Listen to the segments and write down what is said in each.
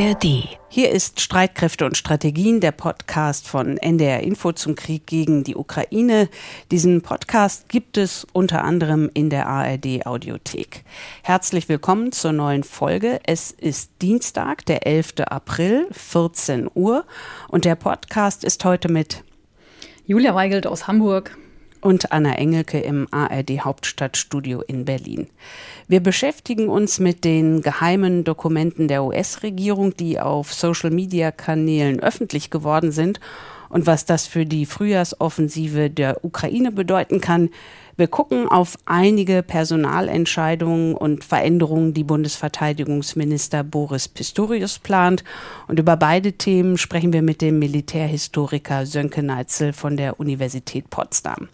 ARD. Hier ist Streitkräfte und Strategien, der Podcast von NDR Info zum Krieg gegen die Ukraine. Diesen Podcast gibt es unter anderem in der ARD Audiothek. Herzlich willkommen zur neuen Folge. Es ist Dienstag, der 11. April, 14 Uhr und der Podcast ist heute mit Julia Weigelt aus Hamburg und Anna Engelke im ARD Hauptstadtstudio in Berlin. Wir beschäftigen uns mit den geheimen Dokumenten der US-Regierung, die auf Social-Media-Kanälen öffentlich geworden sind und was das für die Frühjahrsoffensive der Ukraine bedeuten kann, wir gucken auf einige Personalentscheidungen und Veränderungen, die Bundesverteidigungsminister Boris Pistorius plant. Und über beide Themen sprechen wir mit dem Militärhistoriker Sönke Neitzel von der Universität Potsdam.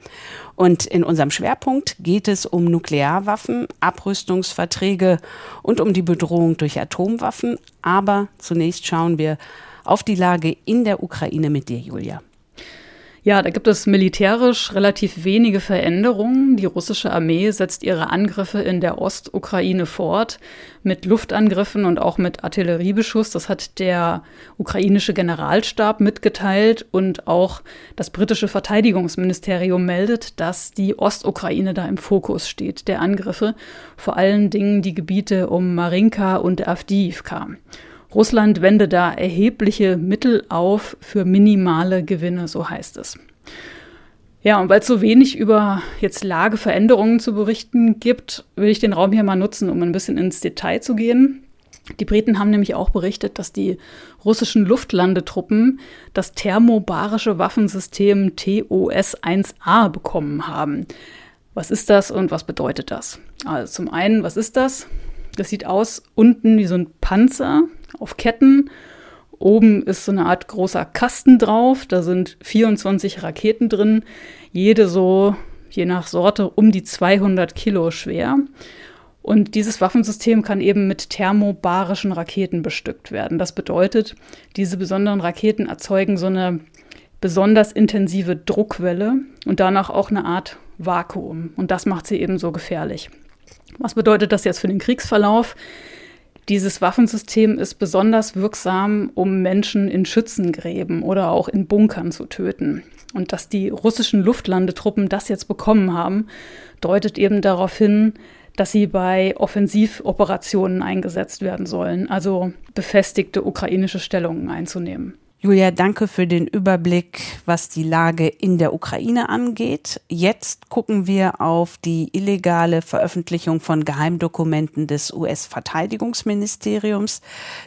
Und in unserem Schwerpunkt geht es um Nuklearwaffen, Abrüstungsverträge und um die Bedrohung durch Atomwaffen. Aber zunächst schauen wir auf die Lage in der Ukraine mit dir, Julia. Ja, da gibt es militärisch relativ wenige Veränderungen. Die russische Armee setzt ihre Angriffe in der Ostukraine fort mit Luftangriffen und auch mit Artilleriebeschuss. Das hat der ukrainische Generalstab mitgeteilt und auch das britische Verteidigungsministerium meldet, dass die Ostukraine da im Fokus steht der Angriffe, vor allen Dingen die Gebiete um Marinka und Avdiivka. Russland wende da erhebliche Mittel auf für minimale Gewinne, so heißt es. Ja, und weil es so wenig über jetzt Lageveränderungen zu berichten gibt, will ich den Raum hier mal nutzen, um ein bisschen ins Detail zu gehen. Die Briten haben nämlich auch berichtet, dass die russischen Luftlandetruppen das thermobarische Waffensystem TOS-1A bekommen haben. Was ist das und was bedeutet das? Also zum einen, was ist das? Das sieht aus unten wie so ein Panzer auf Ketten. Oben ist so eine Art großer Kasten drauf. Da sind 24 Raketen drin. Jede so, je nach Sorte, um die 200 Kilo schwer. Und dieses Waffensystem kann eben mit thermobarischen Raketen bestückt werden. Das bedeutet, diese besonderen Raketen erzeugen so eine besonders intensive Druckwelle und danach auch eine Art Vakuum. Und das macht sie eben so gefährlich. Was bedeutet das jetzt für den Kriegsverlauf? Dieses Waffensystem ist besonders wirksam, um Menschen in Schützengräben oder auch in Bunkern zu töten. Und dass die russischen Luftlandetruppen das jetzt bekommen haben, deutet eben darauf hin, dass sie bei Offensivoperationen eingesetzt werden sollen, also befestigte ukrainische Stellungen einzunehmen. Julia, danke für den Überblick, was die Lage in der Ukraine angeht. Jetzt gucken wir auf die illegale Veröffentlichung von Geheimdokumenten des US-Verteidigungsministeriums.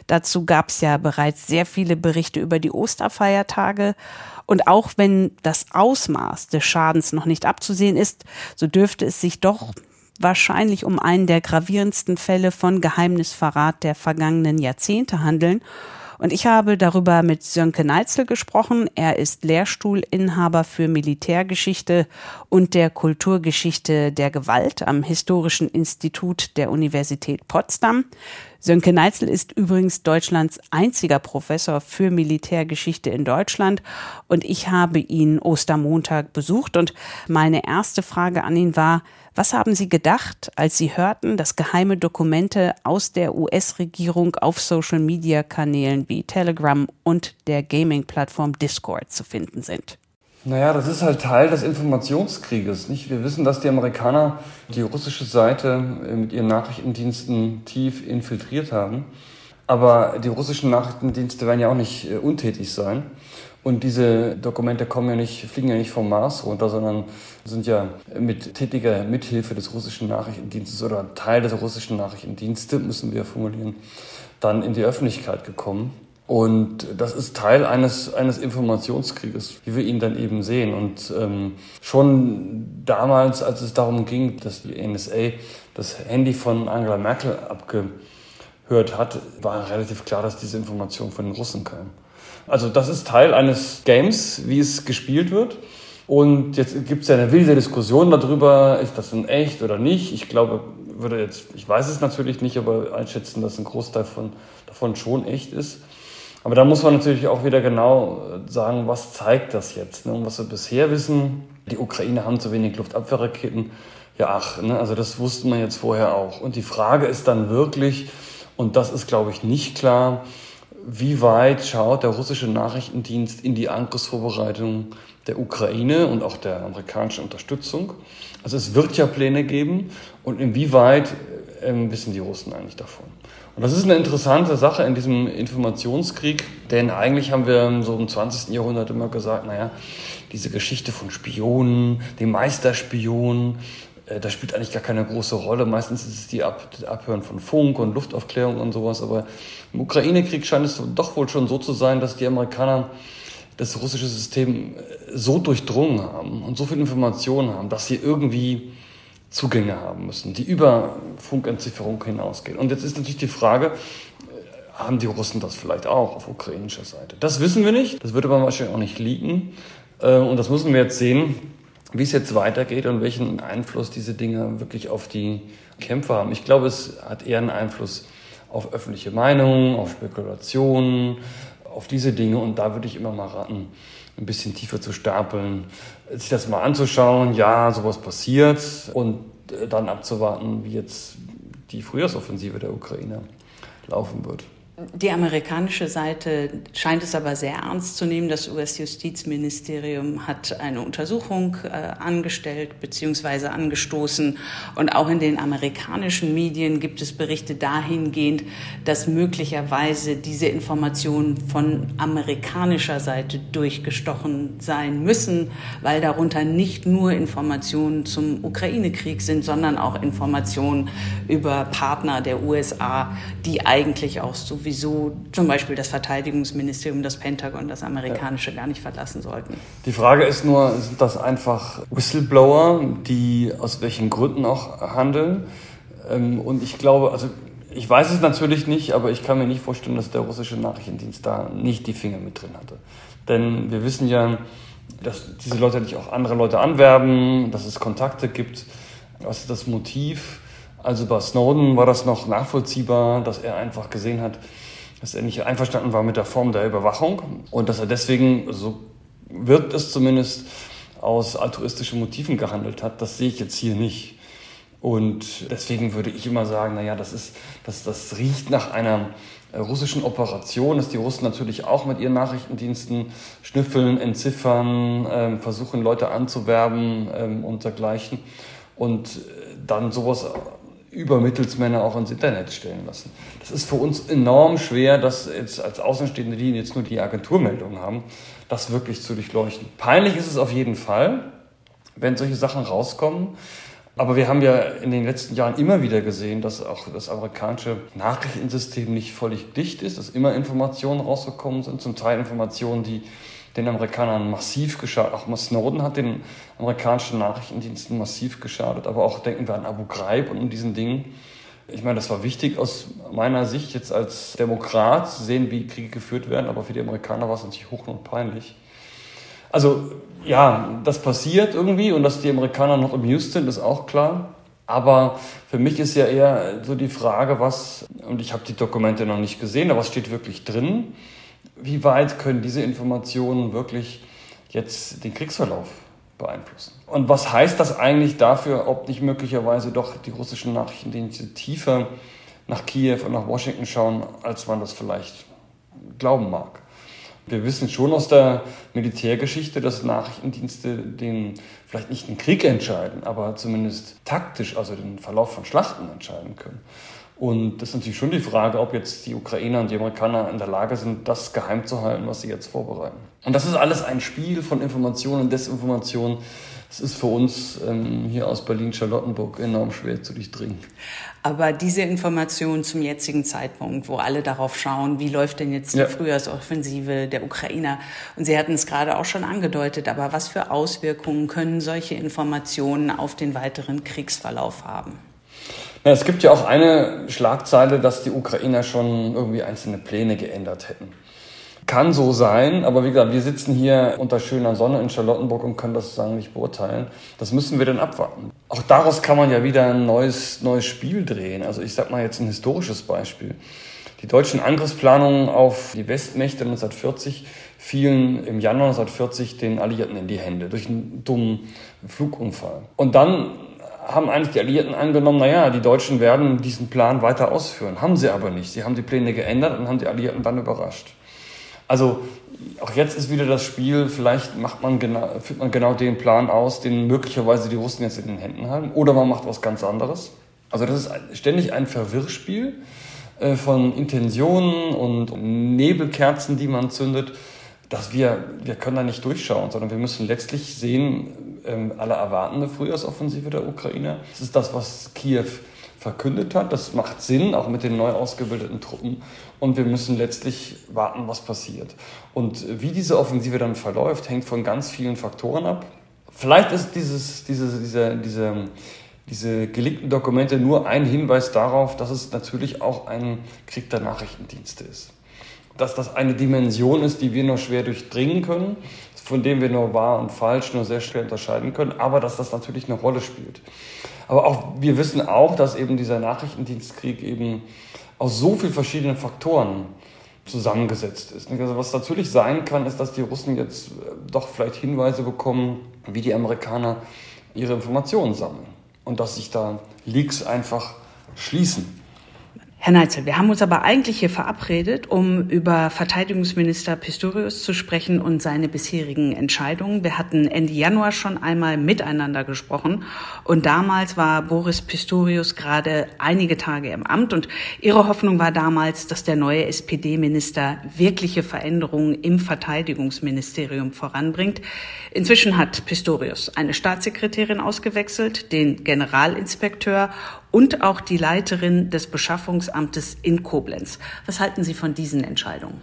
Dazu gab es ja bereits sehr viele Berichte über die Osterfeiertage. Und auch wenn das Ausmaß des Schadens noch nicht abzusehen ist, so dürfte es sich doch wahrscheinlich um einen der gravierendsten Fälle von Geheimnisverrat der vergangenen Jahrzehnte handeln. Und ich habe darüber mit Sönke Neitzel gesprochen. Er ist Lehrstuhlinhaber für Militärgeschichte und der Kulturgeschichte der Gewalt am Historischen Institut der Universität Potsdam. Sönke Neitzel ist übrigens Deutschlands einziger Professor für Militärgeschichte in Deutschland und ich habe ihn Ostermontag besucht und meine erste Frage an ihn war, was haben Sie gedacht, als Sie hörten, dass geheime Dokumente aus der US-Regierung auf Social-Media-Kanälen wie Telegram und der Gaming-Plattform Discord zu finden sind? Naja, das ist halt Teil des Informationskrieges. Nicht? Wir wissen, dass die Amerikaner die russische Seite mit ihren Nachrichtendiensten tief infiltriert haben. Aber die russischen Nachrichtendienste werden ja auch nicht äh, untätig sein. Und diese Dokumente kommen ja nicht, fliegen ja nicht vom Mars runter, sondern sind ja mit tätiger Mithilfe des russischen Nachrichtendienstes oder Teil des russischen Nachrichtendienstes, müssen wir formulieren, dann in die Öffentlichkeit gekommen. Und das ist Teil eines, eines Informationskrieges, wie wir ihn dann eben sehen. Und ähm, schon damals, als es darum ging, dass die NSA das Handy von Angela Merkel abgehört hat, war relativ klar, dass diese Information von den Russen kam. Also das ist Teil eines Games, wie es gespielt wird. Und jetzt gibt es ja eine wilde Diskussion darüber, ist das denn echt oder nicht. Ich glaube, würde jetzt, ich weiß es natürlich nicht, aber einschätzen, dass ein Großteil von, davon schon echt ist. Aber da muss man natürlich auch wieder genau sagen, was zeigt das jetzt? Ne? Und was wir bisher wissen, die Ukraine haben zu wenig Luftabwehrraketen. Ja, ach, ne? also das wusste man jetzt vorher auch. Und die Frage ist dann wirklich, und das ist, glaube ich, nicht klar, wie weit schaut der russische Nachrichtendienst in die Angriffsvorbereitung der Ukraine und auch der amerikanischen Unterstützung. Also es wird ja Pläne geben und inwieweit äh, wissen die Russen eigentlich davon. Und das ist eine interessante Sache in diesem Informationskrieg, denn eigentlich haben wir so im 20. Jahrhundert immer gesagt, naja, diese Geschichte von Spionen, dem Meisterspion, das spielt eigentlich gar keine große Rolle. Meistens ist es die Ab Abhören von Funk und Luftaufklärung und sowas. Aber im Ukraine-Krieg scheint es doch wohl schon so zu sein, dass die Amerikaner das russische System äh, so durchdrungen haben und so viel Informationen haben, dass sie irgendwie Zugänge haben müssen, die über Funkentzifferung hinausgehen. Und jetzt ist natürlich die Frage, äh, haben die Russen das vielleicht auch auf ukrainischer Seite? Das wissen wir nicht, das würde aber wahrscheinlich auch nicht liegen. Und das müssen wir jetzt sehen, wie es jetzt weitergeht und welchen Einfluss diese Dinge wirklich auf die Kämpfer haben. Ich glaube, es hat eher einen Einfluss auf öffentliche Meinung, auf Spekulationen, auf diese Dinge. Und da würde ich immer mal raten, ein bisschen tiefer zu stapeln, sich das mal anzuschauen, ja, sowas passiert und dann abzuwarten, wie jetzt die Frühjahrsoffensive der Ukraine laufen wird. Die amerikanische Seite scheint es aber sehr ernst zu nehmen. Das US-Justizministerium hat eine Untersuchung äh, angestellt bzw. angestoßen. Und auch in den amerikanischen Medien gibt es Berichte dahingehend, dass möglicherweise diese Informationen von amerikanischer Seite durchgestochen sein müssen, weil darunter nicht nur Informationen zum Ukraine-Krieg sind, sondern auch Informationen über Partner der USA, die eigentlich auch so wie sowieso zum Beispiel das Verteidigungsministerium, das Pentagon, das amerikanische gar nicht verlassen sollten. Die Frage ist nur, sind das einfach Whistleblower, die aus welchen Gründen auch handeln? Ähm, und ich glaube, also ich weiß es natürlich nicht, aber ich kann mir nicht vorstellen, dass der russische Nachrichtendienst da nicht die Finger mit drin hatte. Denn wir wissen ja, dass diese Leute nicht auch andere Leute anwerben, dass es Kontakte gibt. Was ist das Motiv? Also bei Snowden war das noch nachvollziehbar, dass er einfach gesehen hat, dass er nicht einverstanden war mit der Form der Überwachung und dass er deswegen, so wirkt es zumindest, aus altruistischen Motiven gehandelt hat. Das sehe ich jetzt hier nicht. Und deswegen würde ich immer sagen, naja, das ist, das, das riecht nach einer äh, russischen Operation, dass die Russen natürlich auch mit ihren Nachrichtendiensten schnüffeln, entziffern, ähm, versuchen Leute anzuwerben ähm, und dergleichen. Und äh, dann sowas über Mittelsmänner auch ins Internet stellen lassen. Das ist für uns enorm schwer, das jetzt als Außenstehende, die jetzt nur die Agenturmeldungen haben, das wirklich zu durchleuchten. Peinlich ist es auf jeden Fall, wenn solche Sachen rauskommen. Aber wir haben ja in den letzten Jahren immer wieder gesehen, dass auch das amerikanische Nachrichtensystem nicht völlig dicht ist, dass immer Informationen rausgekommen sind, zum Teil Informationen, die den Amerikanern massiv geschadet. Auch Snowden hat den amerikanischen Nachrichtendiensten massiv geschadet. Aber auch denken wir an Abu Ghraib und an diesen Dingen. Ich meine, das war wichtig aus meiner Sicht jetzt als Demokrat zu sehen, wie Kriege geführt werden. Aber für die Amerikaner war es natürlich hoch und peinlich. Also ja, das passiert irgendwie und dass die Amerikaner noch amused sind, ist auch klar. Aber für mich ist ja eher so die Frage, was, und ich habe die Dokumente noch nicht gesehen, aber was steht wirklich drin? Wie weit können diese Informationen wirklich jetzt den Kriegsverlauf beeinflussen? Und was heißt das eigentlich dafür, ob nicht möglicherweise doch die russischen Nachrichtendienste tiefer nach Kiew und nach Washington schauen, als man das vielleicht glauben mag? Wir wissen schon aus der Militärgeschichte, dass Nachrichtendienste den vielleicht nicht den Krieg entscheiden, aber zumindest taktisch, also den Verlauf von Schlachten entscheiden können. Und das ist natürlich schon die Frage, ob jetzt die Ukrainer und die Amerikaner in der Lage sind, das geheim zu halten, was sie jetzt vorbereiten. Und das ist alles ein Spiel von Information und Desinformation. Das ist für uns ähm, hier aus Berlin-Charlottenburg enorm schwer zu durchdringen. Aber diese Information zum jetzigen Zeitpunkt, wo alle darauf schauen, wie läuft denn jetzt die ja. Frühjahrsoffensive der Ukrainer? Und Sie hatten es gerade auch schon angedeutet, aber was für Auswirkungen können solche Informationen auf den weiteren Kriegsverlauf haben? Ja, es gibt ja auch eine Schlagzeile, dass die Ukrainer schon irgendwie einzelne Pläne geändert hätten. Kann so sein, aber wie gesagt, wir sitzen hier unter schöner Sonne in Charlottenburg und können das sozusagen nicht beurteilen. Das müssen wir dann abwarten. Auch daraus kann man ja wieder ein neues, neues Spiel drehen. Also ich sag mal jetzt ein historisches Beispiel. Die deutschen Angriffsplanungen auf die Westmächte 1940 fielen im Januar 1940 den Alliierten in die Hände durch einen dummen Flugunfall. Und dann haben eigentlich die Alliierten angenommen, naja, die Deutschen werden diesen Plan weiter ausführen. Haben sie aber nicht. Sie haben die Pläne geändert und haben die Alliierten dann überrascht. Also auch jetzt ist wieder das Spiel, vielleicht macht man genau, führt man genau den Plan aus, den möglicherweise die Russen jetzt in den Händen haben, oder man macht was ganz anderes. Also das ist ständig ein Verwirrspiel äh, von Intentionen und Nebelkerzen, die man zündet, dass wir, wir können da nicht durchschauen, sondern wir müssen letztlich sehen, ähm, alle erwarten eine Frühjahrsoffensive der Ukrainer. Das ist das, was Kiew verkündet hat. Das macht Sinn, auch mit den neu ausgebildeten Truppen. Und wir müssen letztlich warten, was passiert. Und wie diese Offensive dann verläuft, hängt von ganz vielen Faktoren ab. Vielleicht ist dieses, diese, diese, diese, diese geleakten Dokumente nur ein Hinweis darauf, dass es natürlich auch ein Krieg der Nachrichtendienste ist. Dass das eine Dimension ist, die wir nur schwer durchdringen können, von dem wir nur wahr und falsch nur sehr schwer unterscheiden können, aber dass das natürlich eine Rolle spielt. Aber auch wir wissen auch, dass eben dieser Nachrichtendienstkrieg eben aus so vielen verschiedenen Faktoren zusammengesetzt ist. Also was natürlich sein kann, ist, dass die Russen jetzt äh, doch vielleicht Hinweise bekommen, wie die Amerikaner ihre Informationen sammeln und dass sich da Leaks einfach schließen. Herr Neitzel, wir haben uns aber eigentlich hier verabredet, um über Verteidigungsminister Pistorius zu sprechen und seine bisherigen Entscheidungen. Wir hatten Ende Januar schon einmal miteinander gesprochen und damals war Boris Pistorius gerade einige Tage im Amt und Ihre Hoffnung war damals, dass der neue SPD-Minister wirkliche Veränderungen im Verteidigungsministerium voranbringt. Inzwischen hat Pistorius eine Staatssekretärin ausgewechselt, den Generalinspekteur und auch die Leiterin des Beschaffungsamtes in Koblenz. Was halten Sie von diesen Entscheidungen?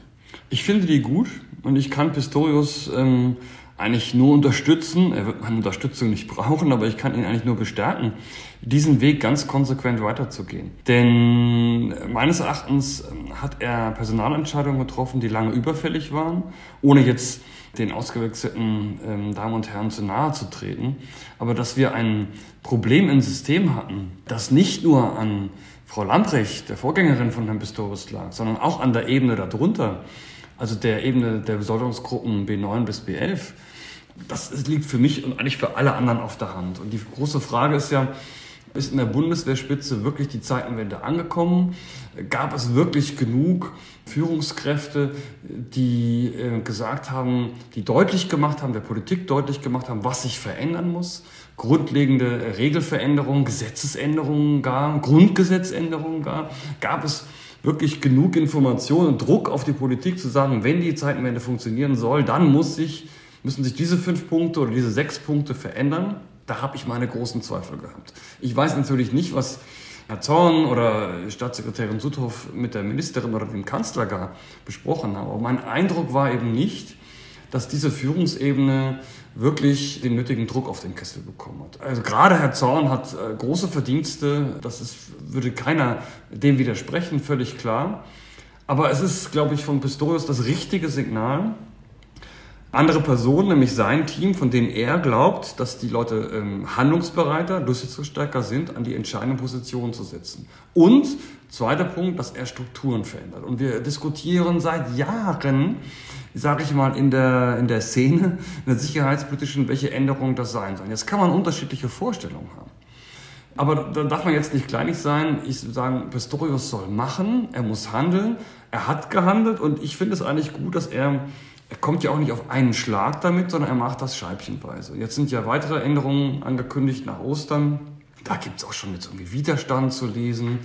Ich finde die gut und ich kann Pistorius ähm, eigentlich nur unterstützen. Er wird meine Unterstützung nicht brauchen, aber ich kann ihn eigentlich nur bestärken, diesen Weg ganz konsequent weiterzugehen. Denn meines Erachtens ähm, hat er Personalentscheidungen getroffen, die lange überfällig waren, ohne jetzt den ausgewechselten ähm, Damen und Herren zu nahe zu treten, aber dass wir ein Problem im System hatten, das nicht nur an Frau Lamprecht, der Vorgängerin von Herrn Pistorius lag, sondern auch an der Ebene darunter, also der Ebene der Besoldungsgruppen B9 bis B11. Das liegt für mich und eigentlich für alle anderen auf der Hand. Und die große Frage ist ja, ist in der Bundeswehrspitze wirklich die Zeitenwende angekommen? Gab es wirklich genug Führungskräfte, die äh, gesagt haben, die deutlich gemacht haben, der Politik deutlich gemacht haben, was sich verändern muss? Grundlegende Regelveränderungen, Gesetzesänderungen gar, Grundgesetzänderungen gar? Gab es wirklich genug Informationen und Druck auf die Politik zu sagen, wenn die Zeitenwende funktionieren soll, dann muss sich, müssen sich diese fünf Punkte oder diese sechs Punkte verändern? Da habe ich meine großen Zweifel gehabt. Ich weiß natürlich nicht, was Herr Zorn oder Staatssekretärin Suthoff mit der Ministerin oder dem Kanzler gar besprochen haben. Aber mein Eindruck war eben nicht, dass diese Führungsebene wirklich den nötigen Druck auf den Kessel bekommen hat. Also gerade Herr Zorn hat äh, große Verdienste, das ist, würde keiner dem widersprechen, völlig klar. Aber es ist, glaube ich, von Pistorius das richtige Signal, andere Personen, nämlich sein Team, von denen er glaubt, dass die Leute ähm, handlungsbereiter, durchsetzungsstärker sind, an die entscheidenden Positionen zu setzen. Und zweiter Punkt, dass er Strukturen verändert. Und wir diskutieren seit Jahren, sage ich mal, in der, in der Szene, in der sicherheitspolitischen, welche Änderungen das sein sollen. Jetzt kann man unterschiedliche Vorstellungen haben. Aber da darf man jetzt nicht kleinig sein. Ich sage, Pistorius soll machen, er muss handeln. Er hat gehandelt und ich finde es eigentlich gut, dass er er kommt ja auch nicht auf einen Schlag damit, sondern er macht das scheibchenweise. Jetzt sind ja weitere Änderungen angekündigt nach Ostern. Da gibt es auch schon jetzt irgendwie Widerstand zu lesen.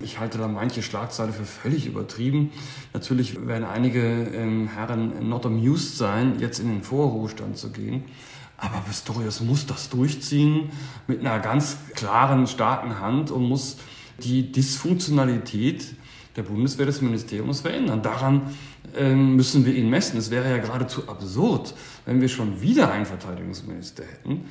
Ich halte da manche Schlagzeile für völlig übertrieben. Natürlich werden einige ähm, Herren not amused sein, jetzt in den Vorruhestand zu gehen. Aber Pistorius muss das durchziehen mit einer ganz klaren, starken Hand und muss die Dysfunktionalität der Bundeswehr des Ministeriums verändern. Daran müssen wir ihn messen. Es wäre ja geradezu absurd, wenn wir schon wieder einen Verteidigungsminister hätten,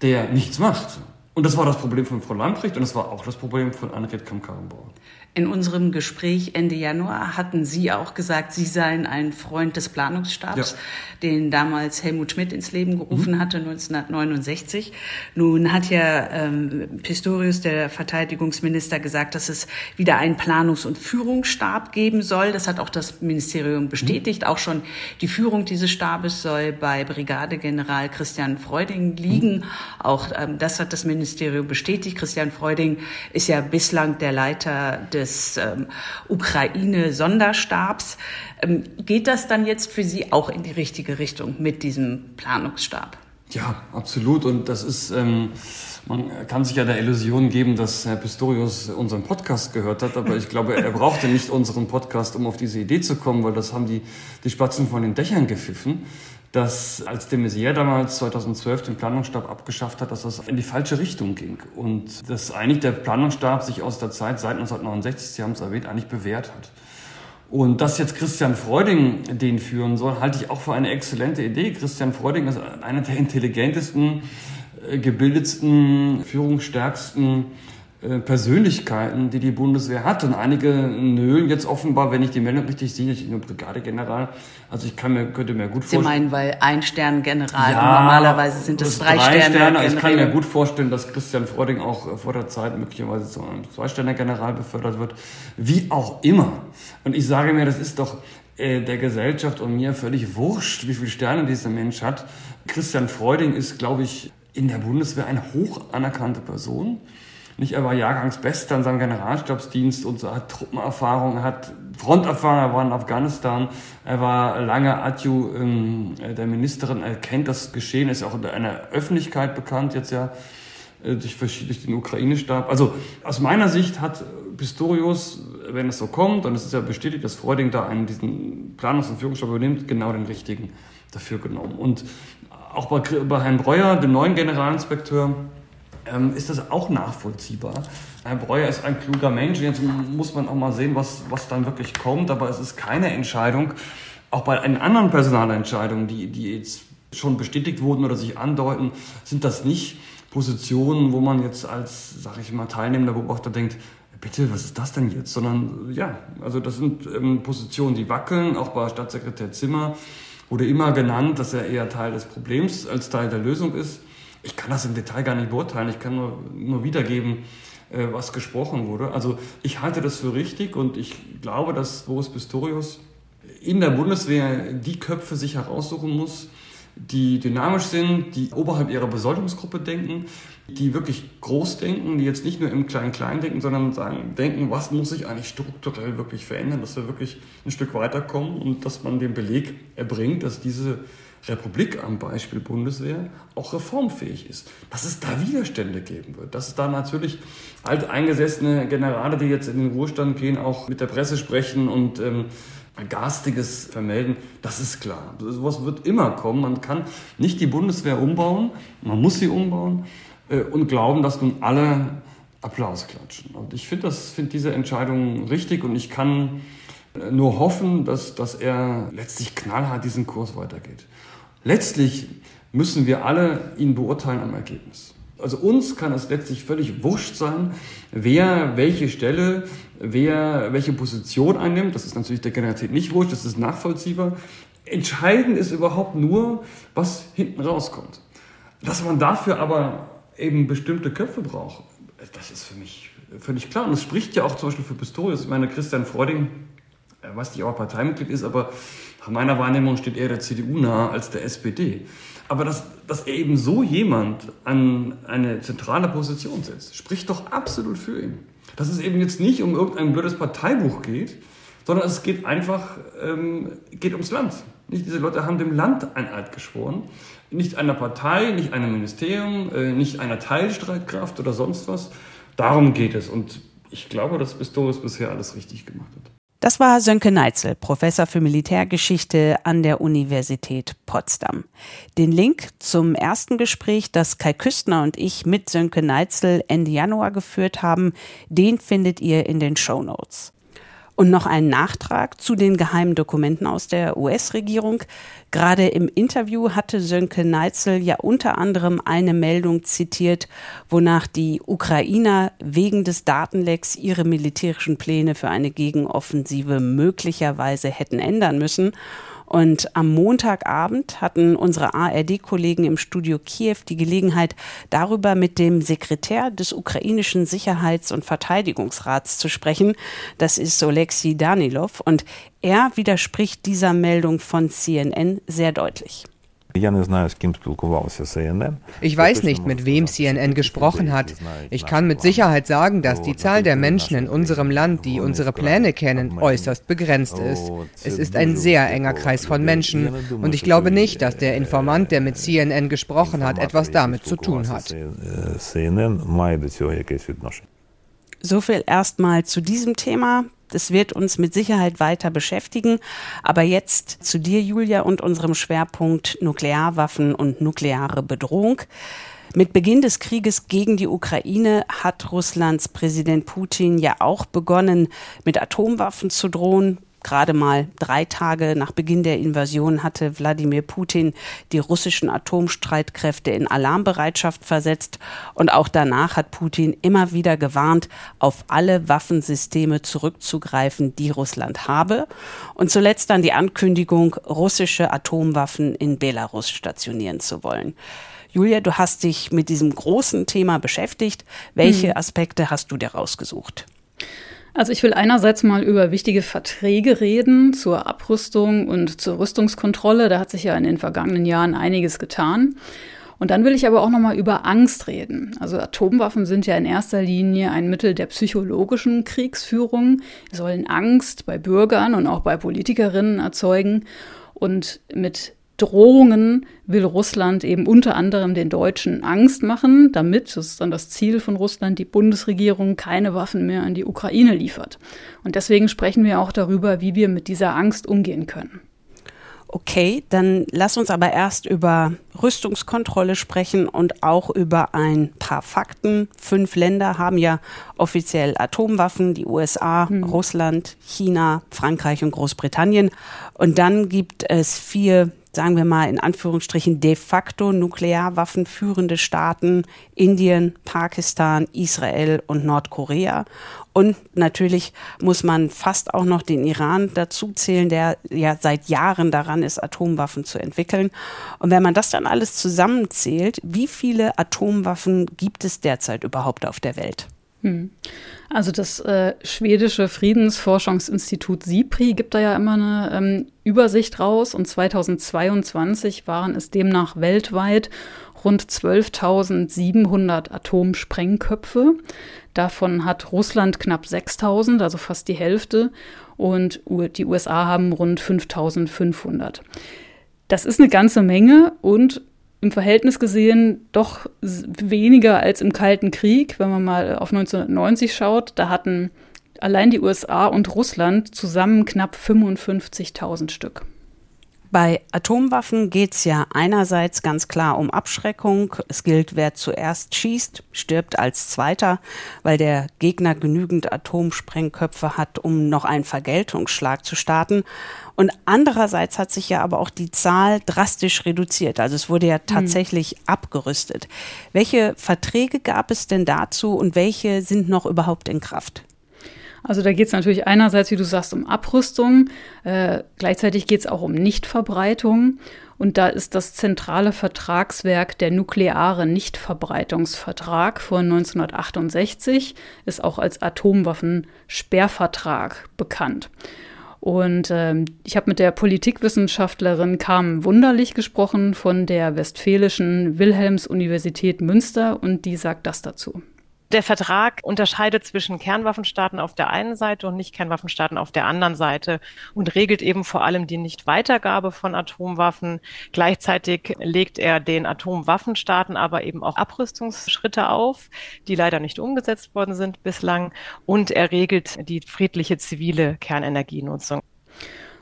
der nichts macht. Und das war das Problem von Frau Lamprecht und das war auch das Problem von Annegret Kamm-Karrenbauer. In unserem Gespräch Ende Januar hatten Sie auch gesagt, Sie seien ein Freund des Planungsstabs, ja. den damals Helmut Schmidt ins Leben gerufen mhm. hatte, 1969. Nun hat ja ähm, Pistorius, der Verteidigungsminister, gesagt, dass es wieder einen Planungs- und Führungsstab geben soll. Das hat auch das Ministerium bestätigt. Mhm. Auch schon die Führung dieses Stabes soll bei Brigadegeneral Christian Freuding liegen. Mhm. Auch ähm, das hat das Ministerium bestätigt. Christian Freuding ist ja bislang der Leiter des ähm, Ukraine-Sonderstabs. Ähm, geht das dann jetzt für Sie auch in die richtige Richtung mit diesem Planungsstab? Ja, absolut. Und das ist, ähm, man kann sich ja der Illusion geben, dass Herr Pistorius unseren Podcast gehört hat, aber ich glaube, er brauchte nicht unseren Podcast, um auf diese Idee zu kommen, weil das haben die, die Spatzen von den Dächern gepfiffen dass als de Maizière damals 2012 den Planungsstab abgeschafft hat, dass das in die falsche Richtung ging. Und dass eigentlich der Planungsstab sich aus der Zeit seit 1969, Sie haben es erwähnt, eigentlich bewährt hat. Und dass jetzt Christian Freuding den führen soll, halte ich auch für eine exzellente Idee. Christian Freuding ist einer der intelligentesten, äh, gebildetsten, führungsstärksten Persönlichkeiten, die die Bundeswehr hat. Und einige nölen jetzt offenbar, wenn ich die Meldung richtig sehe, ich bin nur Brigadegeneral. Also ich kann mir, könnte mir gut vorstellen. Sie meinen, weil ein Stern General ja, normalerweise sind es drei, drei Sterne. Sterne. Ich kann mir gut vorstellen, dass Christian Freuding auch vor der Zeit möglicherweise zu einem zwei Sterne General befördert wird. Wie auch immer. Und ich sage mir, das ist doch äh, der Gesellschaft und mir völlig wurscht, wie viele Sterne dieser Mensch hat. Christian Freuding ist, glaube ich, in der Bundeswehr eine hoch anerkannte Person. Nicht, er war Jahrgangsbester in seinem Generalstabsdienst und so, hat Truppenerfahrung, hat Fronterfahrung, er war in Afghanistan, er war lange Adju ähm, der Ministerin, er kennt das Geschehen, ist auch in einer Öffentlichkeit bekannt jetzt ja äh, durch, durch den Ukraine-Stab. Also aus meiner Sicht hat Pistorius, wenn es so kommt, und es ist ja bestätigt, dass Freuding da einen diesen Planungs- und Führungsstab übernimmt, genau den richtigen dafür genommen. Und auch bei, bei Herrn Breuer, dem neuen Generalinspekteur, ähm, ist das auch nachvollziehbar. Herr Breuer ist ein kluger Mensch. Jetzt muss man auch mal sehen, was, was dann wirklich kommt. Aber es ist keine Entscheidung, auch bei den anderen Personalentscheidungen, die, die jetzt schon bestätigt wurden oder sich andeuten, sind das nicht Positionen, wo man jetzt als, sag ich mal, teilnehmender Beobachter denkt, bitte, was ist das denn jetzt? Sondern ja, also das sind ähm, Positionen, die wackeln. Auch bei Staatssekretär Zimmer wurde immer genannt, dass er eher Teil des Problems als Teil der Lösung ist. Ich kann das im Detail gar nicht beurteilen. Ich kann nur, nur wiedergeben, äh, was gesprochen wurde. Also ich halte das für richtig und ich glaube, dass Boris Pistorius in der Bundeswehr die Köpfe sich heraussuchen muss, die dynamisch sind, die oberhalb ihrer Besoldungsgruppe denken, die wirklich groß denken, die jetzt nicht nur im Klein-Klein denken, sondern sagen, denken, was muss sich eigentlich strukturell wirklich verändern, dass wir wirklich ein Stück weiterkommen und dass man den Beleg erbringt, dass diese Republik am Beispiel Bundeswehr auch reformfähig ist. Dass es da Widerstände geben wird. Dass es da natürlich alteingesessene Generale, die jetzt in den Ruhestand gehen, auch mit der Presse sprechen und ähm, Garstiges vermelden, das ist klar. Sowas wird immer kommen. Man kann nicht die Bundeswehr umbauen, man muss sie umbauen äh, und glauben, dass nun alle Applaus klatschen. Und ich finde find diese Entscheidung richtig und ich kann äh, nur hoffen, dass, dass er letztlich knallhart diesen Kurs weitergeht. Letztlich müssen wir alle ihn beurteilen am Ergebnis. Also uns kann es letztlich völlig wurscht sein, wer welche Stelle, wer welche Position einnimmt. Das ist natürlich der Generalität nicht wurscht, das ist nachvollziehbar. Entscheidend ist überhaupt nur, was hinten rauskommt. Dass man dafür aber eben bestimmte Köpfe braucht, das ist für mich völlig klar. Und es spricht ja auch zum Beispiel für Pistorius. Ich meine, Christian Freuding, er weiß nicht, er Parteimitglied ist, aber nach meiner Wahrnehmung steht er der CDU nahe als der SPD. Aber dass, dass er eben so jemand an eine zentrale Position setzt, spricht doch absolut für ihn. Dass es eben jetzt nicht um irgendein blödes Parteibuch geht, sondern es geht einfach ähm, geht ums Land. Nicht diese Leute haben dem Land ein Eid geschworen, nicht einer Partei, nicht einem Ministerium, äh, nicht einer Teilstreitkraft oder sonst was. Darum geht es. Und ich glaube, dass Pistorius bisher alles richtig gemacht hat. Das war Sönke Neitzel, Professor für Militärgeschichte an der Universität Potsdam. Den Link zum ersten Gespräch, das Kai Küstner und ich mit Sönke Neitzel Ende Januar geführt haben, den findet ihr in den Show Notes. Und noch ein Nachtrag zu den geheimen Dokumenten aus der US-Regierung. Gerade im Interview hatte Sönke Neitzel ja unter anderem eine Meldung zitiert, wonach die Ukrainer wegen des Datenlecks ihre militärischen Pläne für eine Gegenoffensive möglicherweise hätten ändern müssen. Und am Montagabend hatten unsere ARD-Kollegen im Studio Kiew die Gelegenheit, darüber mit dem Sekretär des ukrainischen Sicherheits- und Verteidigungsrats zu sprechen. Das ist Oleksiy Danilov. Und er widerspricht dieser Meldung von CNN sehr deutlich. Ich weiß nicht, mit wem CNN gesprochen hat. Ich kann mit Sicherheit sagen, dass die Zahl der Menschen in unserem Land, die unsere Pläne kennen, äußerst begrenzt ist. Es ist ein sehr enger Kreis von Menschen und ich glaube nicht, dass der Informant, der mit CNN gesprochen hat, etwas damit zu tun hat. So viel erstmal zu diesem Thema. Das wird uns mit Sicherheit weiter beschäftigen. Aber jetzt zu dir, Julia, und unserem Schwerpunkt Nuklearwaffen und nukleare Bedrohung. Mit Beginn des Krieges gegen die Ukraine hat Russlands Präsident Putin ja auch begonnen, mit Atomwaffen zu drohen. Gerade mal drei Tage nach Beginn der Invasion hatte Wladimir Putin die russischen Atomstreitkräfte in Alarmbereitschaft versetzt. Und auch danach hat Putin immer wieder gewarnt, auf alle Waffensysteme zurückzugreifen, die Russland habe. Und zuletzt dann die Ankündigung, russische Atomwaffen in Belarus stationieren zu wollen. Julia, du hast dich mit diesem großen Thema beschäftigt. Welche hm. Aspekte hast du dir rausgesucht? Also ich will einerseits mal über wichtige Verträge reden zur Abrüstung und zur Rüstungskontrolle. Da hat sich ja in den vergangenen Jahren einiges getan. Und dann will ich aber auch noch mal über Angst reden. Also Atomwaffen sind ja in erster Linie ein Mittel der psychologischen Kriegsführung, Sie sollen Angst bei Bürgern und auch bei Politikerinnen erzeugen. Und mit Drohungen will Russland eben unter anderem den Deutschen Angst machen, damit, das ist dann das Ziel von Russland, die Bundesregierung keine Waffen mehr an die Ukraine liefert. Und deswegen sprechen wir auch darüber, wie wir mit dieser Angst umgehen können. Okay, dann lass uns aber erst über Rüstungskontrolle sprechen und auch über ein paar Fakten. Fünf Länder haben ja offiziell Atomwaffen, die USA, hm. Russland, China, Frankreich und Großbritannien. Und dann gibt es vier sagen wir mal in Anführungsstrichen de facto Nuklearwaffen führende Staaten, Indien, Pakistan, Israel und Nordkorea. Und natürlich muss man fast auch noch den Iran dazu zählen, der ja seit Jahren daran ist, Atomwaffen zu entwickeln. Und wenn man das dann alles zusammenzählt, wie viele Atomwaffen gibt es derzeit überhaupt auf der Welt? Hm. Also das äh, schwedische Friedensforschungsinstitut SIPRI gibt da ja immer eine ähm, Übersicht raus und 2022 waren es demnach weltweit rund 12.700 Atomsprengköpfe. Davon hat Russland knapp 6.000, also fast die Hälfte, und die USA haben rund 5.500. Das ist eine ganze Menge und im Verhältnis gesehen doch weniger als im Kalten Krieg. Wenn man mal auf 1990 schaut, da hatten allein die USA und Russland zusammen knapp 55.000 Stück. Bei Atomwaffen geht es ja einerseits ganz klar um Abschreckung. Es gilt, wer zuerst schießt, stirbt als Zweiter, weil der Gegner genügend Atomsprengköpfe hat, um noch einen Vergeltungsschlag zu starten. Und andererseits hat sich ja aber auch die Zahl drastisch reduziert. Also es wurde ja hm. tatsächlich mhm. abgerüstet. Welche Verträge gab es denn dazu und welche sind noch überhaupt in Kraft? Also da geht es natürlich einerseits, wie du sagst, um Abrüstung, äh, gleichzeitig geht es auch um Nichtverbreitung. Und da ist das zentrale Vertragswerk der nukleare Nichtverbreitungsvertrag von 1968, ist auch als Atomwaffensperrvertrag bekannt. Und ähm, ich habe mit der Politikwissenschaftlerin Carmen Wunderlich gesprochen von der Westfälischen Wilhelms-Universität Münster und die sagt das dazu. Der Vertrag unterscheidet zwischen Kernwaffenstaaten auf der einen Seite und Nicht-Kernwaffenstaaten auf der anderen Seite und regelt eben vor allem die Nichtweitergabe von Atomwaffen. Gleichzeitig legt er den Atomwaffenstaaten aber eben auch Abrüstungsschritte auf, die leider nicht umgesetzt worden sind bislang. Und er regelt die friedliche zivile Kernenergienutzung.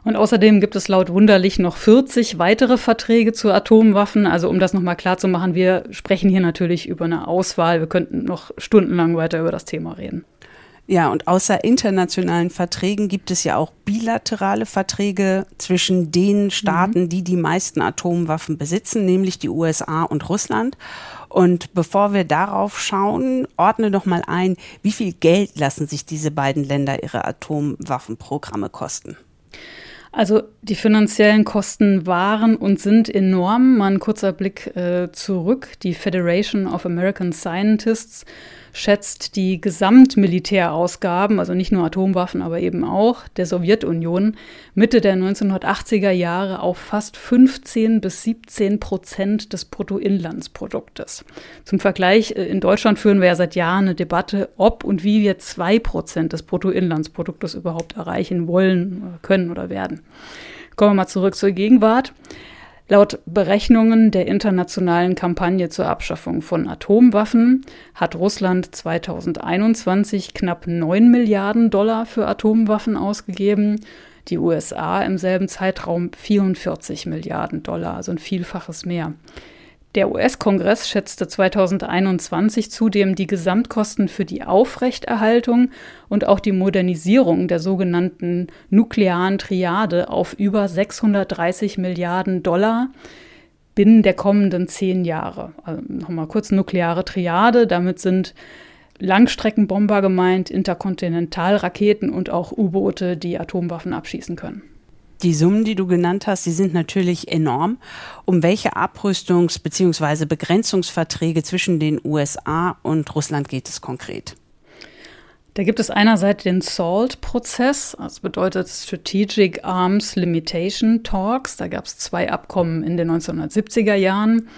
Und außerdem gibt es laut Wunderlich noch 40 weitere Verträge zu Atomwaffen. Also um das nochmal klar zu machen, wir sprechen hier natürlich über eine Auswahl. Wir könnten noch stundenlang weiter über das Thema reden. Ja, und außer internationalen Verträgen gibt es ja auch bilaterale Verträge zwischen den Staaten, mhm. die die meisten Atomwaffen besitzen, nämlich die USA und Russland. Und bevor wir darauf schauen, ordne doch mal ein, wie viel Geld lassen sich diese beiden Länder ihre Atomwaffenprogramme kosten? Also die finanziellen Kosten waren und sind enorm. Mal ein kurzer Blick äh, zurück. Die Federation of American Scientists schätzt die Gesamtmilitärausgaben, also nicht nur Atomwaffen, aber eben auch der Sowjetunion, Mitte der 1980er Jahre auf fast 15 bis 17 Prozent des Bruttoinlandsproduktes. Zum Vergleich, äh, in Deutschland führen wir ja seit Jahren eine Debatte, ob und wie wir zwei Prozent des Bruttoinlandsproduktes überhaupt erreichen wollen, können oder werden. Kommen wir mal zurück zur Gegenwart. Laut Berechnungen der internationalen Kampagne zur Abschaffung von Atomwaffen hat Russland 2021 knapp 9 Milliarden Dollar für Atomwaffen ausgegeben, die USA im selben Zeitraum 44 Milliarden Dollar, also ein Vielfaches mehr. Der US-Kongress schätzte 2021 zudem die Gesamtkosten für die Aufrechterhaltung und auch die Modernisierung der sogenannten nuklearen Triade auf über 630 Milliarden Dollar binnen der kommenden zehn Jahre. Also Nochmal kurz nukleare Triade, damit sind Langstreckenbomber gemeint, Interkontinentalraketen und auch U-Boote, die Atomwaffen abschießen können. Die Summen, die du genannt hast, die sind natürlich enorm. Um welche Abrüstungs- bzw. Begrenzungsverträge zwischen den USA und Russland geht es konkret? Da gibt es einerseits den SALT-Prozess, das bedeutet Strategic Arms Limitation Talks. Da gab es zwei Abkommen in den 1970er Jahren.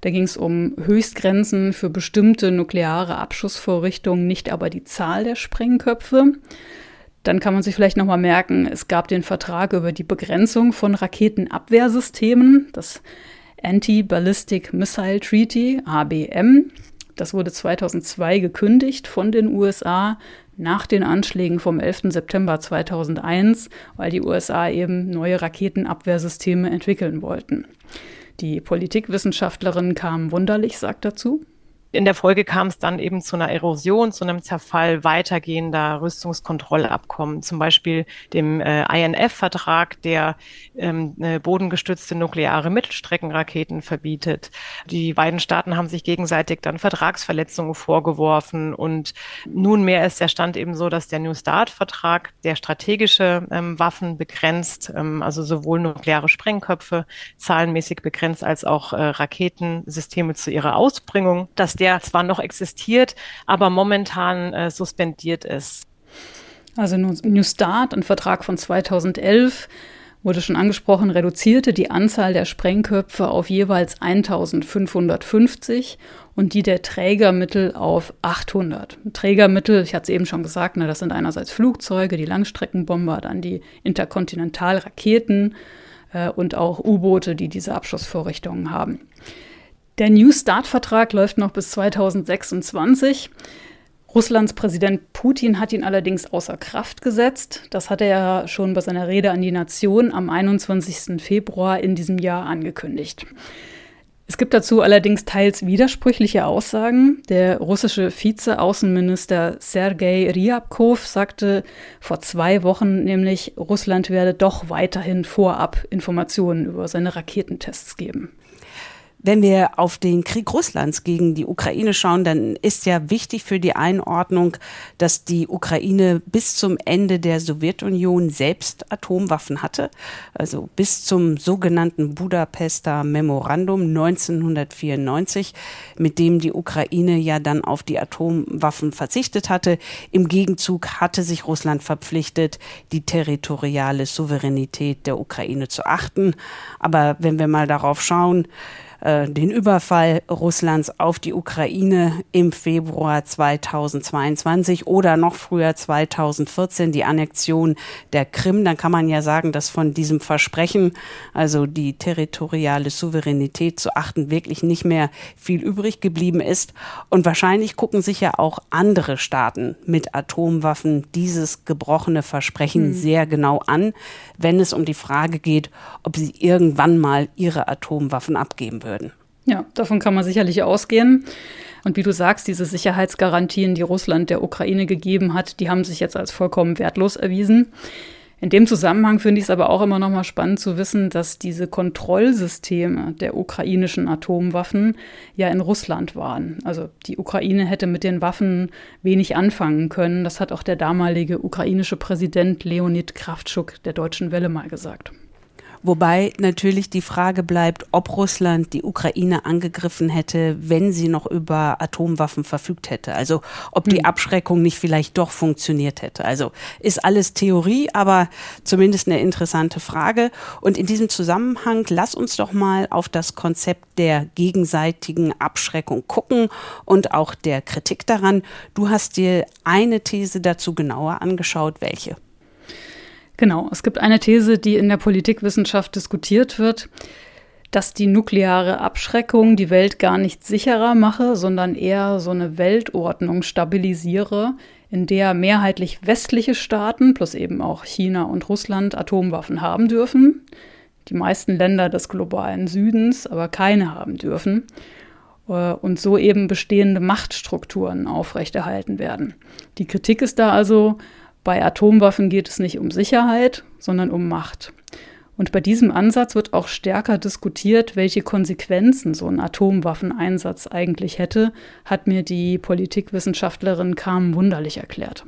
Da ging es um Höchstgrenzen für bestimmte nukleare Abschussvorrichtungen, nicht aber die Zahl der Sprengköpfe. Dann kann man sich vielleicht nochmal merken, es gab den Vertrag über die Begrenzung von Raketenabwehrsystemen, das Anti-Ballistic Missile Treaty, ABM. Das wurde 2002 gekündigt von den USA nach den Anschlägen vom 11. September 2001, weil die USA eben neue Raketenabwehrsysteme entwickeln wollten. Die Politikwissenschaftlerin Carmen Wunderlich sagt dazu. In der Folge kam es dann eben zu einer Erosion, zu einem Zerfall weitergehender Rüstungskontrollabkommen, zum Beispiel dem äh, INF-Vertrag, der ähm, äh, bodengestützte nukleare Mittelstreckenraketen verbietet. Die beiden Staaten haben sich gegenseitig dann Vertragsverletzungen vorgeworfen und nunmehr ist der Stand eben so, dass der New Start-Vertrag, der strategische ähm, Waffen begrenzt, ähm, also sowohl nukleare Sprengköpfe zahlenmäßig begrenzt als auch äh, Raketensysteme zu ihrer Ausbringung, dass der zwar noch existiert, aber momentan äh, suspendiert ist. Also New Start, ein Vertrag von 2011, wurde schon angesprochen, reduzierte die Anzahl der Sprengköpfe auf jeweils 1550 und die der Trägermittel auf 800. Trägermittel, ich hatte es eben schon gesagt, ne, das sind einerseits Flugzeuge, die Langstreckenbomber, dann die Interkontinentalraketen äh, und auch U-Boote, die diese Abschussvorrichtungen haben. Der New Start-Vertrag läuft noch bis 2026. Russlands Präsident Putin hat ihn allerdings außer Kraft gesetzt. Das hat er ja schon bei seiner Rede an die Nation am 21. Februar in diesem Jahr angekündigt. Es gibt dazu allerdings teils widersprüchliche Aussagen. Der russische Vize-Außenminister Sergei Ryabkov sagte vor zwei Wochen nämlich, Russland werde doch weiterhin vorab Informationen über seine Raketentests geben. Wenn wir auf den Krieg Russlands gegen die Ukraine schauen, dann ist ja wichtig für die Einordnung, dass die Ukraine bis zum Ende der Sowjetunion selbst Atomwaffen hatte. Also bis zum sogenannten Budapester Memorandum 1994, mit dem die Ukraine ja dann auf die Atomwaffen verzichtet hatte. Im Gegenzug hatte sich Russland verpflichtet, die territoriale Souveränität der Ukraine zu achten. Aber wenn wir mal darauf schauen, äh, den Überfall Russlands auf die Ukraine im Februar 2022 oder noch früher 2014 die Annexion der Krim, dann kann man ja sagen, dass von diesem Versprechen, also die territoriale Souveränität zu achten, wirklich nicht mehr viel übrig geblieben ist. Und wahrscheinlich gucken sich ja auch andere Staaten mit Atomwaffen dieses gebrochene Versprechen hm. sehr genau an, wenn es um die Frage geht, ob sie irgendwann mal ihre Atomwaffen abgeben würden würden. Ja, davon kann man sicherlich ausgehen. Und wie du sagst, diese Sicherheitsgarantien, die Russland der Ukraine gegeben hat, die haben sich jetzt als vollkommen wertlos erwiesen. In dem Zusammenhang finde ich es aber auch immer noch mal spannend zu wissen, dass diese Kontrollsysteme der ukrainischen Atomwaffen ja in Russland waren. Also die Ukraine hätte mit den Waffen wenig anfangen können. Das hat auch der damalige ukrainische Präsident Leonid Kravtschuk der Deutschen Welle mal gesagt. Wobei natürlich die Frage bleibt, ob Russland die Ukraine angegriffen hätte, wenn sie noch über Atomwaffen verfügt hätte. Also ob die hm. Abschreckung nicht vielleicht doch funktioniert hätte. Also ist alles Theorie, aber zumindest eine interessante Frage. Und in diesem Zusammenhang lass uns doch mal auf das Konzept der gegenseitigen Abschreckung gucken und auch der Kritik daran. Du hast dir eine These dazu genauer angeschaut. Welche? Genau, es gibt eine These, die in der Politikwissenschaft diskutiert wird, dass die nukleare Abschreckung die Welt gar nicht sicherer mache, sondern eher so eine Weltordnung stabilisiere, in der mehrheitlich westliche Staaten plus eben auch China und Russland Atomwaffen haben dürfen, die meisten Länder des globalen Südens aber keine haben dürfen äh, und so eben bestehende Machtstrukturen aufrechterhalten werden. Die Kritik ist da also, bei Atomwaffen geht es nicht um Sicherheit, sondern um Macht. Und bei diesem Ansatz wird auch stärker diskutiert, welche Konsequenzen so ein Atomwaffeneinsatz eigentlich hätte, hat mir die Politikwissenschaftlerin Carmen Wunderlich erklärt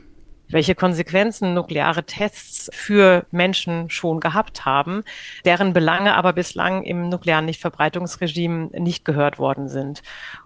welche Konsequenzen nukleare Tests für Menschen schon gehabt haben, deren Belange aber bislang im nuklearen Nichtverbreitungsregime nicht gehört worden sind.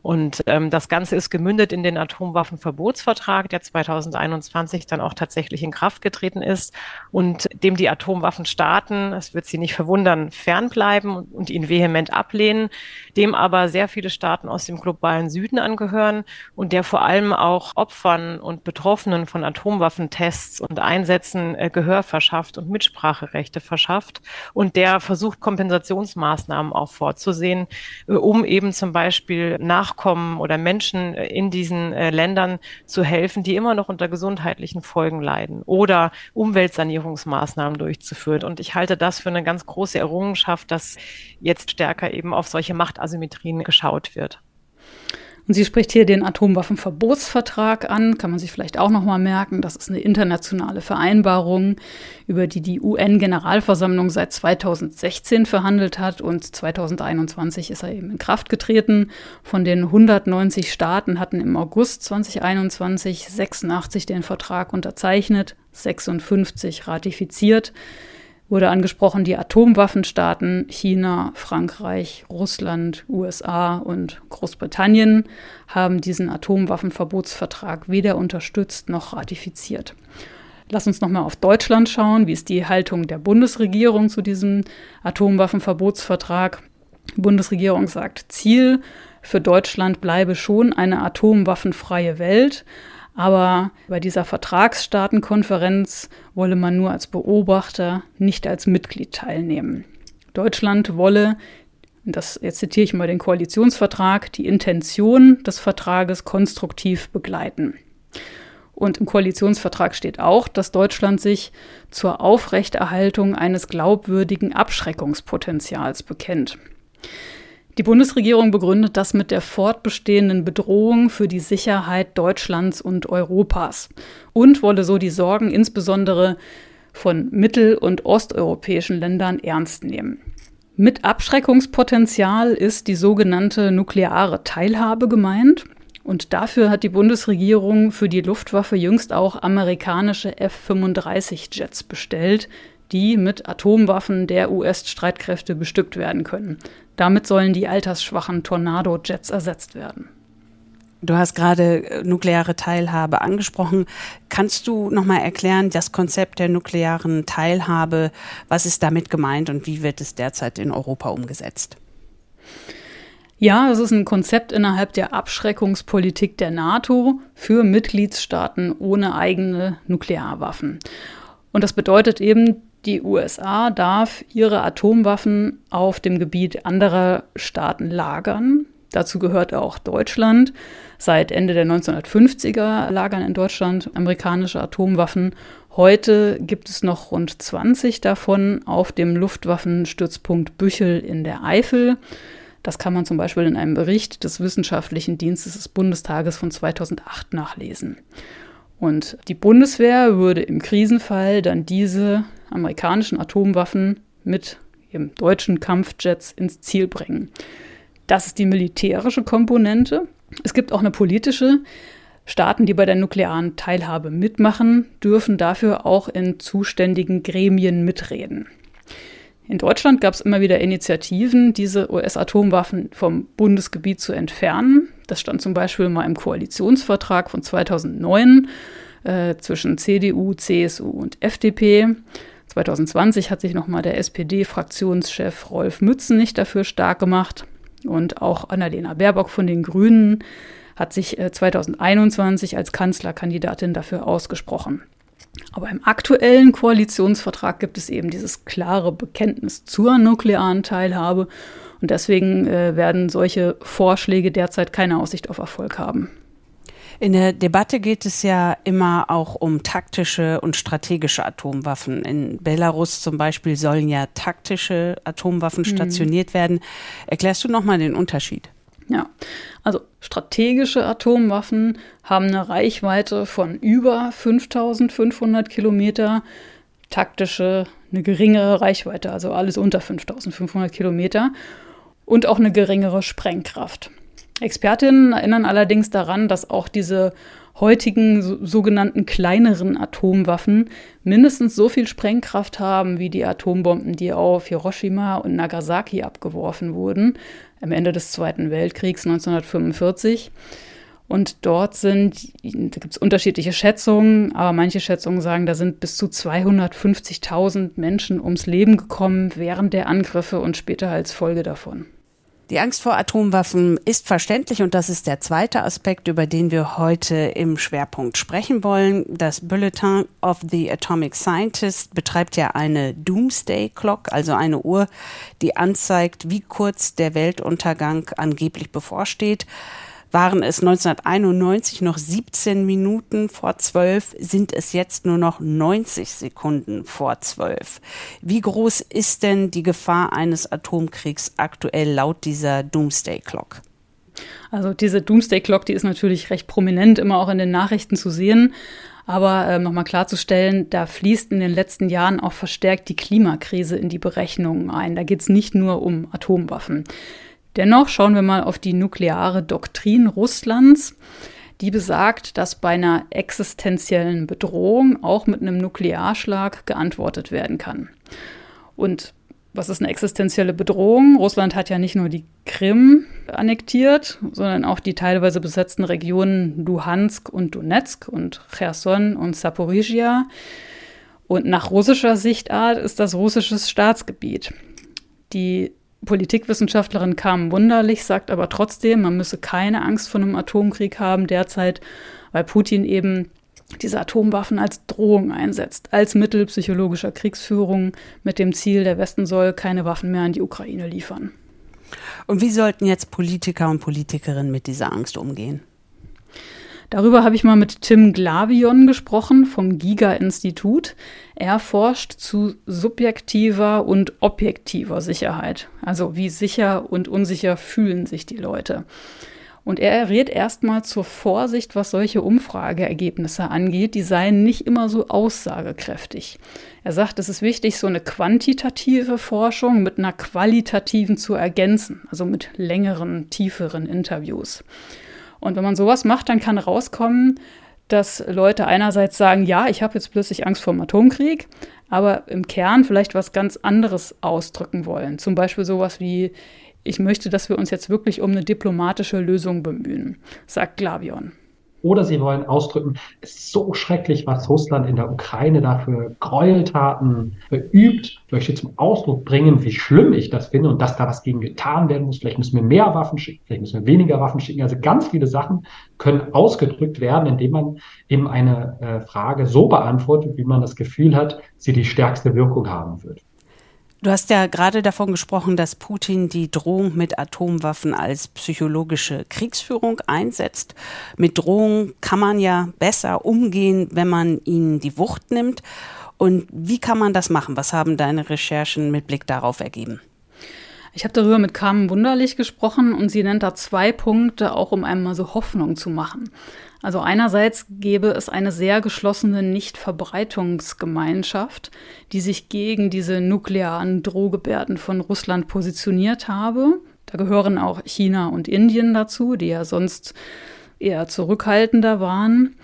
Und ähm, das Ganze ist gemündet in den Atomwaffenverbotsvertrag, der 2021 dann auch tatsächlich in Kraft getreten ist und dem die Atomwaffenstaaten, es wird sie nicht verwundern, fernbleiben und ihn vehement ablehnen, dem aber sehr viele Staaten aus dem globalen Süden angehören und der vor allem auch Opfern und Betroffenen von Atomwaffen Waffentests und Einsätzen äh, Gehör verschafft und Mitspracherechte verschafft und der versucht, Kompensationsmaßnahmen auch vorzusehen, äh, um eben zum Beispiel Nachkommen oder Menschen äh, in diesen äh, Ländern zu helfen, die immer noch unter gesundheitlichen Folgen leiden oder Umweltsanierungsmaßnahmen durchzuführen. Und ich halte das für eine ganz große Errungenschaft, dass jetzt stärker eben auf solche Machtasymmetrien geschaut wird. Und sie spricht hier den Atomwaffenverbotsvertrag an, kann man sich vielleicht auch nochmal merken. Das ist eine internationale Vereinbarung, über die die UN-Generalversammlung seit 2016 verhandelt hat und 2021 ist er eben in Kraft getreten. Von den 190 Staaten hatten im August 2021 86 den Vertrag unterzeichnet, 56 ratifiziert wurde angesprochen, die Atomwaffenstaaten China, Frankreich, Russland, USA und Großbritannien haben diesen Atomwaffenverbotsvertrag weder unterstützt noch ratifiziert. Lass uns nochmal auf Deutschland schauen. Wie ist die Haltung der Bundesregierung zu diesem Atomwaffenverbotsvertrag? Die Bundesregierung sagt, Ziel für Deutschland bleibe schon eine atomwaffenfreie Welt. Aber bei dieser Vertragsstaatenkonferenz wolle man nur als Beobachter, nicht als Mitglied teilnehmen. Deutschland wolle, das, jetzt zitiere ich mal den Koalitionsvertrag, die Intention des Vertrages konstruktiv begleiten. Und im Koalitionsvertrag steht auch, dass Deutschland sich zur Aufrechterhaltung eines glaubwürdigen Abschreckungspotenzials bekennt. Die Bundesregierung begründet das mit der fortbestehenden Bedrohung für die Sicherheit Deutschlands und Europas und wolle so die Sorgen insbesondere von mittel- und osteuropäischen Ländern ernst nehmen. Mit Abschreckungspotenzial ist die sogenannte nukleare Teilhabe gemeint. Und dafür hat die Bundesregierung für die Luftwaffe jüngst auch amerikanische F-35-Jets bestellt, die mit Atomwaffen der US-Streitkräfte bestückt werden können. Damit sollen die altersschwachen Tornado-Jets ersetzt werden. Du hast gerade äh, nukleare Teilhabe angesprochen. Kannst du noch mal erklären das Konzept der nuklearen Teilhabe? Was ist damit gemeint und wie wird es derzeit in Europa umgesetzt? Ja, es ist ein Konzept innerhalb der Abschreckungspolitik der NATO für Mitgliedstaaten ohne eigene Nuklearwaffen. Und das bedeutet eben, die USA darf ihre Atomwaffen auf dem Gebiet anderer Staaten lagern. Dazu gehört auch Deutschland. Seit Ende der 1950er lagern in Deutschland amerikanische Atomwaffen. Heute gibt es noch rund 20 davon auf dem Luftwaffenstützpunkt Büchel in der Eifel. Das kann man zum Beispiel in einem Bericht des Wissenschaftlichen Dienstes des Bundestages von 2008 nachlesen. Und die Bundeswehr würde im Krisenfall dann diese amerikanischen Atomwaffen mit ihrem deutschen Kampfjets ins Ziel bringen. Das ist die militärische Komponente. Es gibt auch eine politische. Staaten, die bei der nuklearen Teilhabe mitmachen, dürfen dafür auch in zuständigen Gremien mitreden. In Deutschland gab es immer wieder Initiativen, diese US-Atomwaffen vom Bundesgebiet zu entfernen. Das stand zum Beispiel mal im Koalitionsvertrag von 2009 äh, zwischen CDU, CSU und FDP. 2020 hat sich nochmal der SPD-Fraktionschef Rolf Mützen nicht dafür stark gemacht. Und auch Annalena Baerbock von den Grünen hat sich 2021 äh, als Kanzlerkandidatin dafür ausgesprochen. Aber im aktuellen Koalitionsvertrag gibt es eben dieses klare Bekenntnis zur nuklearen Teilhabe. Und deswegen äh, werden solche Vorschläge derzeit keine Aussicht auf Erfolg haben. In der Debatte geht es ja immer auch um taktische und strategische Atomwaffen. In Belarus zum Beispiel sollen ja taktische Atomwaffen mhm. stationiert werden. Erklärst du nochmal den Unterschied? Ja, also strategische Atomwaffen haben eine Reichweite von über 5500 Kilometer, taktische eine geringere Reichweite, also alles unter 5500 Kilometer und auch eine geringere Sprengkraft. Expertinnen erinnern allerdings daran, dass auch diese heutigen so, sogenannten kleineren Atomwaffen mindestens so viel Sprengkraft haben wie die Atombomben, die auf Hiroshima und Nagasaki abgeworfen wurden am Ende des Zweiten Weltkriegs 1945. Und dort sind, da gibt es unterschiedliche Schätzungen, aber manche Schätzungen sagen, da sind bis zu 250.000 Menschen ums Leben gekommen während der Angriffe und später als Folge davon. Die Angst vor Atomwaffen ist verständlich und das ist der zweite Aspekt, über den wir heute im Schwerpunkt sprechen wollen. Das Bulletin of the Atomic Scientist betreibt ja eine Doomsday Clock, also eine Uhr, die anzeigt, wie kurz der Weltuntergang angeblich bevorsteht waren es 1991 noch 17 Minuten vor 12, sind es jetzt nur noch 90 Sekunden vor 12. Wie groß ist denn die Gefahr eines Atomkriegs aktuell laut dieser Doomsday Clock? Also diese Doomsday Clock, die ist natürlich recht prominent immer auch in den Nachrichten zu sehen. Aber äh, nochmal klarzustellen, da fließt in den letzten Jahren auch verstärkt die Klimakrise in die Berechnungen ein. Da geht es nicht nur um Atomwaffen. Dennoch schauen wir mal auf die nukleare Doktrin Russlands. Die besagt, dass bei einer existenziellen Bedrohung auch mit einem Nuklearschlag geantwortet werden kann. Und was ist eine existenzielle Bedrohung? Russland hat ja nicht nur die Krim annektiert, sondern auch die teilweise besetzten Regionen Luhansk und Donetsk und Cherson und Saporizhia. Und nach russischer Sichtart ist das russisches Staatsgebiet. Die Politikwissenschaftlerin Carmen Wunderlich sagt aber trotzdem, man müsse keine Angst vor einem Atomkrieg haben derzeit, weil Putin eben diese Atomwaffen als Drohung einsetzt, als Mittel psychologischer Kriegsführung mit dem Ziel, der Westen soll keine Waffen mehr an die Ukraine liefern. Und wie sollten jetzt Politiker und Politikerinnen mit dieser Angst umgehen? Darüber habe ich mal mit Tim Glavion gesprochen vom Giga-Institut. Er forscht zu subjektiver und objektiver Sicherheit. Also wie sicher und unsicher fühlen sich die Leute. Und er rät erstmal zur Vorsicht, was solche Umfrageergebnisse angeht. Die seien nicht immer so aussagekräftig. Er sagt, es ist wichtig, so eine quantitative Forschung mit einer qualitativen zu ergänzen, also mit längeren, tieferen Interviews. Und wenn man sowas macht, dann kann rauskommen, dass Leute einerseits sagen, ja, ich habe jetzt plötzlich Angst vor dem Atomkrieg, aber im Kern vielleicht was ganz anderes ausdrücken wollen. Zum Beispiel sowas wie, ich möchte, dass wir uns jetzt wirklich um eine diplomatische Lösung bemühen, sagt Glavion. Oder sie wollen ausdrücken, es ist so schrecklich, was Russland in der Ukraine dafür Gräueltaten verübt, möchte zum Ausdruck bringen, wie schlimm ich das finde und dass da was gegen getan werden muss. Vielleicht müssen wir mehr Waffen schicken, vielleicht müssen wir weniger Waffen schicken. Also ganz viele Sachen können ausgedrückt werden, indem man eben eine äh, Frage so beantwortet, wie man das Gefühl hat, sie die stärkste Wirkung haben wird. Du hast ja gerade davon gesprochen, dass Putin die Drohung mit Atomwaffen als psychologische Kriegsführung einsetzt. Mit Drohungen kann man ja besser umgehen, wenn man ihnen die Wucht nimmt. Und wie kann man das machen? Was haben deine Recherchen mit Blick darauf ergeben? Ich habe darüber mit Carmen Wunderlich gesprochen und sie nennt da zwei Punkte, auch um einmal so Hoffnung zu machen. Also einerseits gäbe es eine sehr geschlossene Nichtverbreitungsgemeinschaft, die sich gegen diese nuklearen Drohgebärden von Russland positioniert habe. Da gehören auch China und Indien dazu, die ja sonst eher zurückhaltender waren.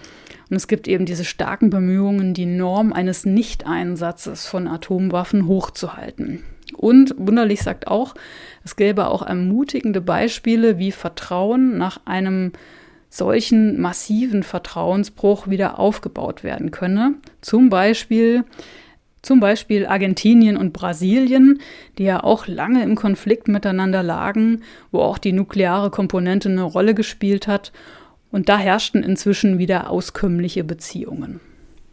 Und es gibt eben diese starken Bemühungen, die Norm eines Nichteinsatzes von Atomwaffen hochzuhalten. Und Wunderlich sagt auch, es gäbe auch ermutigende Beispiele, wie Vertrauen nach einem solchen massiven Vertrauensbruch wieder aufgebaut werden könne. Zum Beispiel, zum Beispiel Argentinien und Brasilien, die ja auch lange im Konflikt miteinander lagen, wo auch die nukleare Komponente eine Rolle gespielt hat. Und da herrschten inzwischen wieder auskömmliche Beziehungen.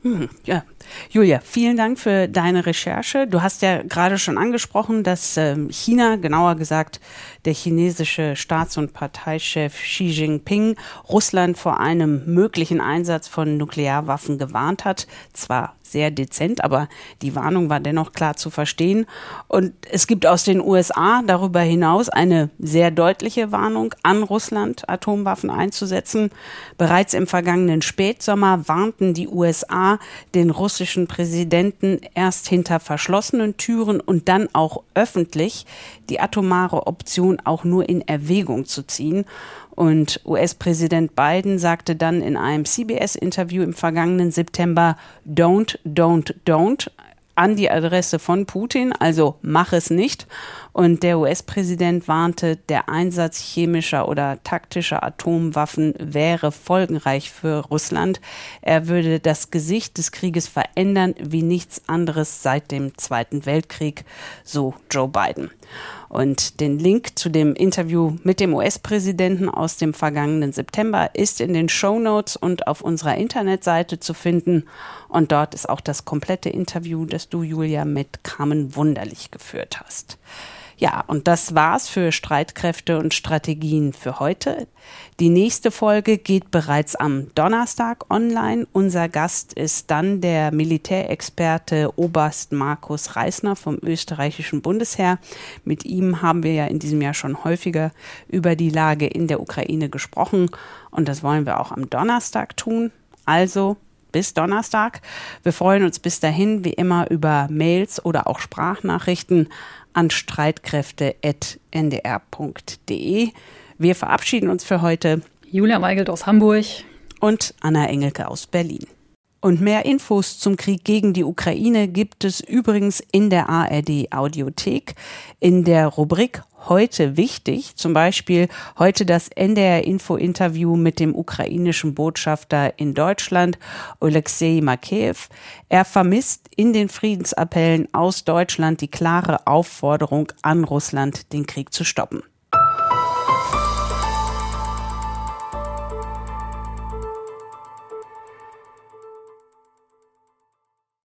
Hm, ja, Julia, vielen Dank für deine Recherche. Du hast ja gerade schon angesprochen, dass ähm, China, genauer gesagt der chinesische Staats- und Parteichef Xi Jinping, Russland vor einem möglichen Einsatz von Nuklearwaffen gewarnt hat. Zwar sehr dezent, aber die Warnung war dennoch klar zu verstehen. Und es gibt aus den USA darüber hinaus eine sehr deutliche Warnung an Russland, Atomwaffen einzusetzen. Bereits im vergangenen Spätsommer warnten die USA den russischen Präsidenten erst hinter verschlossenen Türen und dann auch öffentlich, die atomare Option auch nur in Erwägung zu ziehen. Und US-Präsident Biden sagte dann in einem CBS-Interview im vergangenen September, don't, don't, don't an die Adresse von Putin, also mach es nicht. Und der US-Präsident warnte, der Einsatz chemischer oder taktischer Atomwaffen wäre folgenreich für Russland. Er würde das Gesicht des Krieges verändern wie nichts anderes seit dem Zweiten Weltkrieg, so Joe Biden. Und den Link zu dem Interview mit dem US-Präsidenten aus dem vergangenen September ist in den Show Notes und auf unserer Internetseite zu finden. Und dort ist auch das komplette Interview, das du, Julia, mit Carmen Wunderlich geführt hast. Ja, und das war's für Streitkräfte und Strategien für heute. Die nächste Folge geht bereits am Donnerstag online. Unser Gast ist dann der Militärexperte Oberst Markus Reisner vom österreichischen Bundesheer. Mit ihm haben wir ja in diesem Jahr schon häufiger über die Lage in der Ukraine gesprochen und das wollen wir auch am Donnerstag tun. Also bis Donnerstag. Wir freuen uns bis dahin wie immer über Mails oder auch Sprachnachrichten an streitkräfte.ndr.de. Wir verabschieden uns für heute. Julia Weigelt aus Hamburg und Anna Engelke aus Berlin. Und mehr Infos zum Krieg gegen die Ukraine gibt es übrigens in der ARD Audiothek in der Rubrik Heute wichtig, zum Beispiel heute das NDR Info Interview mit dem ukrainischen Botschafter in Deutschland, Oleksiy Makeyev. Er vermisst in den Friedensappellen aus Deutschland die klare Aufforderung an Russland, den Krieg zu stoppen.